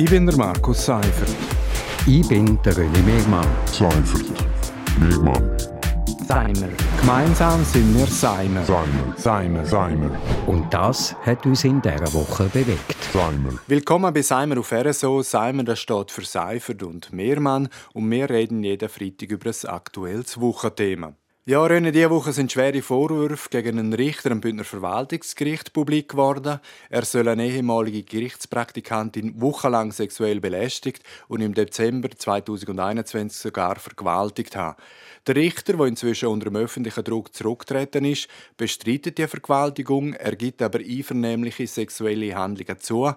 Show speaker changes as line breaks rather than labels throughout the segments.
Ich bin der Markus Seifert.
Ich bin der René Megmann.
Seifert. Megmann.
Seimer. Gemeinsam sind wir Seimer.
Seimer.
Seimer.
Seimer.
Und das hat uns in dieser Woche bewegt.
Seimer.
Willkommen bei Seimer auf RSO. Seimer das steht für Seifert und Mehrmann und wir reden jeden Freitag über ein aktuelles Wochenthema. Ja, René, diese Woche sind schwere Vorwürfe gegen einen Richter am Bündner Verwaltungsgericht publik geworden. Er soll eine ehemalige Gerichtspraktikantin wochenlang sexuell belästigt und im Dezember 2021 sogar vergewaltigt haben. Der Richter, der inzwischen unter dem öffentlichen Druck zurückgetreten ist, bestreitet die Vergewaltigung, er gibt aber einvernehmliche sexuelle Handlungen zu.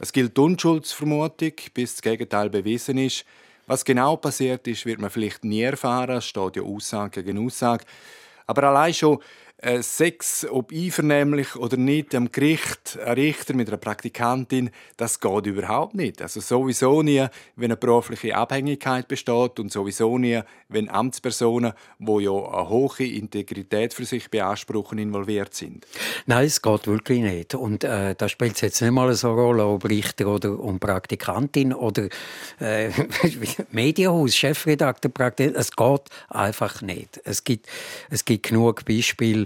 Es gilt Unschuldsvermutung, bis das Gegenteil bewiesen ist. Was genau passiert ist, wird man vielleicht nie erfahren. Es steht ja Aussage gegen Aussage. Aber allein schon äh, Sex, ob einvernehmlich oder nicht, am Gericht, ein Richter mit einer Praktikantin, das geht überhaupt nicht. Also sowieso nie, wenn eine berufliche Abhängigkeit besteht und sowieso nie, wenn Amtspersonen, die ja eine hohe Integrität für sich beanspruchen, involviert sind.
Nein, es geht wirklich nicht. Und äh, da spielt es jetzt nicht mal so eine Rolle, ob Richter oder um Praktikantin oder äh, Medienhaus, Chefredakteur, Praktikantin. Es geht einfach nicht. Es gibt, es gibt genug Beispiele,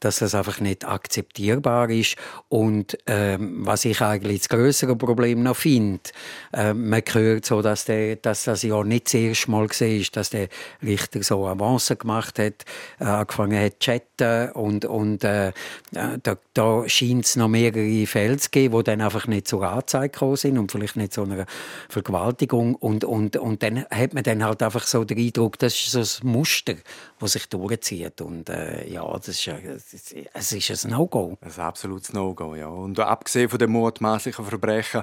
dass das einfach nicht akzeptierbar ist. Und ähm, was ich eigentlich das größere Problem noch finde, äh, man hört so, dass, der, dass das ja nicht das erste Mal gesehen ist, dass der Richter so Avancen gemacht hat, äh, angefangen hat zu chatten und, und äh, da, da scheint es noch mehrere Fälle zu geben, die dann einfach nicht zur Anzeige gekommen sind und vielleicht nicht zu einer Vergewaltigung und, und, und dann hat man dann halt einfach so den Eindruck, das ist so ein Muster, das sich durchzieht und äh, ja, das ist, es ist ein No-Go.
Ein absolutes No-Go, ja. Und abgesehen von den mutmaßlichen Verbrechen,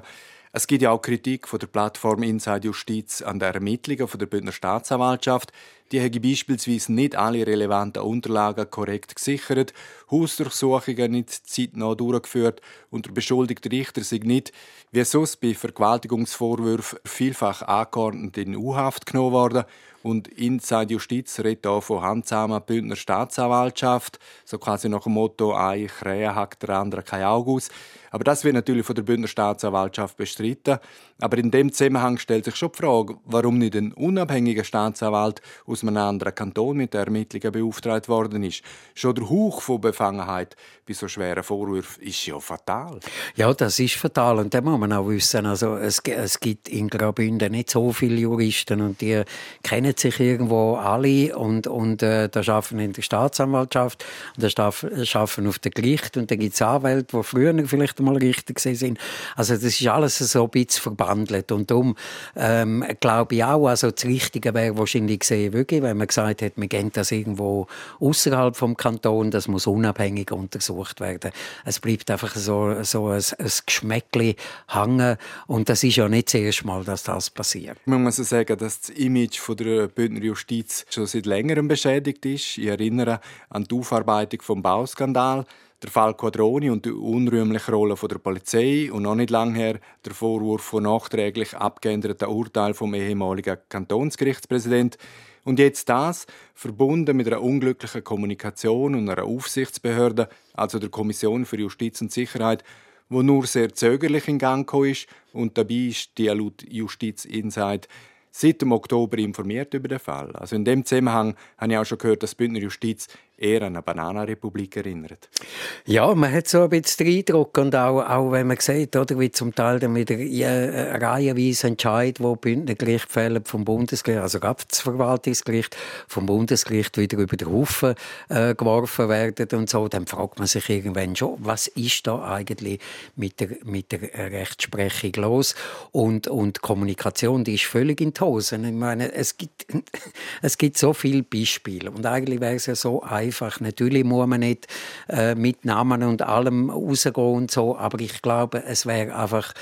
es gibt ja auch Kritik von der Plattform Inside Justiz an den Ermittlungen von der Bündner Staatsanwaltschaft. Die haben beispielsweise nicht alle relevanten Unterlagen korrekt gesichert, Hausdurchsuchungen nicht zeitnah durchgeführt und der beschuldigte Richter sich nicht, wie sonst bei Vergewaltigungsvorwürfen vielfach angeordnet in U-Haft genommen worden und Inside Justiz redet auch von handsamer Bündner Staatsanwaltschaft, so quasi nach dem Motto «Ein Krähe hackt der andere kein Auge aus». Aber das wird natürlich von der Bündner Staatsanwaltschaft bestritten. Aber in dem Zusammenhang stellt sich schon die Frage, warum nicht ein unabhängiger Staatsanwalt aus einem anderen Kanton mit Ermittlungen beauftragt worden ist. Schon der Hauch von Befangenheit bei so schweren Vorwürfen ist ja fatal.
Ja, das ist fatal und da muss man auch wissen, also es, es gibt in Graubünden nicht so viele Juristen und die kennen sich irgendwo alle und, und äh, da arbeiten in der Staatsanwaltschaft und da arbeiten auf dem Gericht und da gibt es Anwälte, die früher vielleicht mal Richter sind. Also das ist alles so ein bisschen verbandelt und darum ähm, glaube ich auch, also das Richtige wäre wahrscheinlich gesehen, wirklich, wenn man gesagt hat, man geht das irgendwo außerhalb vom Kanton, das muss unabhängig untersucht werden. Es bleibt einfach so, so ein, ein Geschmäckli hängen und das ist ja nicht das erste Mal, dass das passiert.
Man muss sagen, dass das Image von der Bündner Justiz schon seit längerem beschädigt ist. Ich erinnere an die Aufarbeitung vom Bauskandal der Fall Quadroni und die unrühmliche Rolle der Polizei und noch nicht lange her der Vorwurf von nachträglich abgeänderten Urteil vom ehemaligen Kantonsgerichtspräsident. Und jetzt das, verbunden mit einer unglücklichen Kommunikation und einer Aufsichtsbehörde, also der Kommission für Justiz und Sicherheit, wo nur sehr zögerlich in Gang gekommen ist und dabei ist die laut Justiz Insight seit dem Oktober informiert über den Fall. Also in dem Zusammenhang habe ich auch schon gehört, dass Bündner Justiz eher an eine Bananenrepublik erinnert.
Ja, man hat so ein bisschen den Eindruck und auch, auch wenn man sieht, oder, wie zum Teil dann wieder äh, reihenweise Entscheid, wo Bündnergericht fällen vom Bundesgericht, also gerade das Verwaltungsgericht, vom Bundesgericht wieder über den Haufen äh, geworfen werden und so, dann fragt man sich irgendwann schon, was ist da eigentlich mit der, mit der Rechtsprechung los? Und, und die Kommunikation, die ist völlig in die Hose. Ich meine, es gibt, es gibt so viele Beispiele und eigentlich wäre es ja so einfach. Natürlich muss man nicht äh, mit Namen und allem rausgehen und so, aber ich glaube, es wäre einfach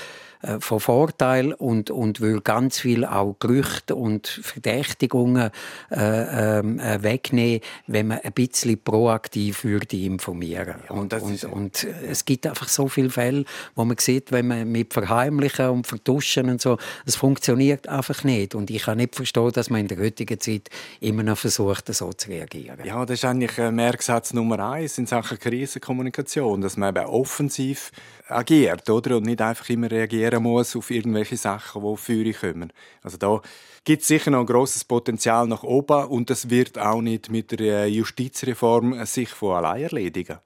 äh, von Vorteil und, und will ganz viel auch Gerüchte und Verdächtigungen äh, ähm, äh, wegnehmen, wenn man ein bisschen proaktiv würde informieren. Ja, und, und, und, es gibt einfach so viele Fälle, wo man sieht, wenn man mit Verheimlichen und Vertuschen und so, es funktioniert einfach nicht. Und ich kann nicht verstehen, dass man in der heutigen Zeit immer noch versucht, so zu reagieren.
Ja, das ist eigentlich Merksatz Nummer eins in Sachen Krisenkommunikation, dass man eben offensiv agiert, oder? Und nicht einfach immer reagiert reagieren muss auf irgendwelche Sachen, die für ihn kommen. Also da gibt es sicher noch ein grosses Potenzial nach oben und das wird auch nicht mit der Justizreform sich von allein erledigen.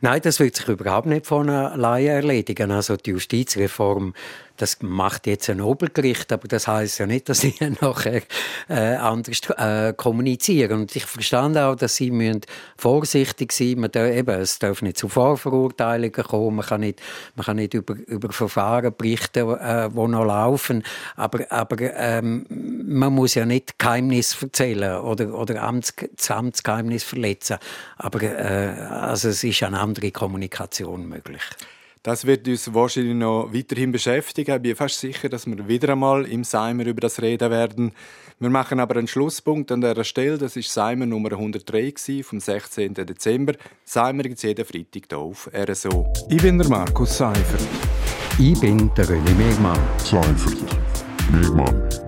Nein, das wird sich überhaupt nicht von allein erledigen. Also die Justizreform das macht jetzt ein Obergericht, aber das heißt ja nicht, dass sie nachher äh, anders äh, kommunizieren. Und ich verstand auch, dass sie müssen vorsichtig sein müssen. eben, Es darf nicht zu Vorverurteilungen kommen. Man kann nicht, man kann nicht über, über Verfahren berichten, äh, die noch laufen. Aber, aber ähm, man muss ja nicht Geheimnis erzählen oder, oder Amts, das Amtsgeheimnis verletzen. Aber äh, also es ist eine andere Kommunikation möglich.
Das wird uns wahrscheinlich noch weiterhin beschäftigen. Ich bin fast sicher, dass wir wieder einmal im Seimer über das reden werden. Wir machen aber einen Schlusspunkt an dieser Stelle. Das ist Seimer Nummer 103 vom 16. Dezember. Seimer gibt es jeden Freitag hier auf RSO.
Ich bin der Markus Seifert.
Ich bin der René Megmann.
Seifert. Megmann.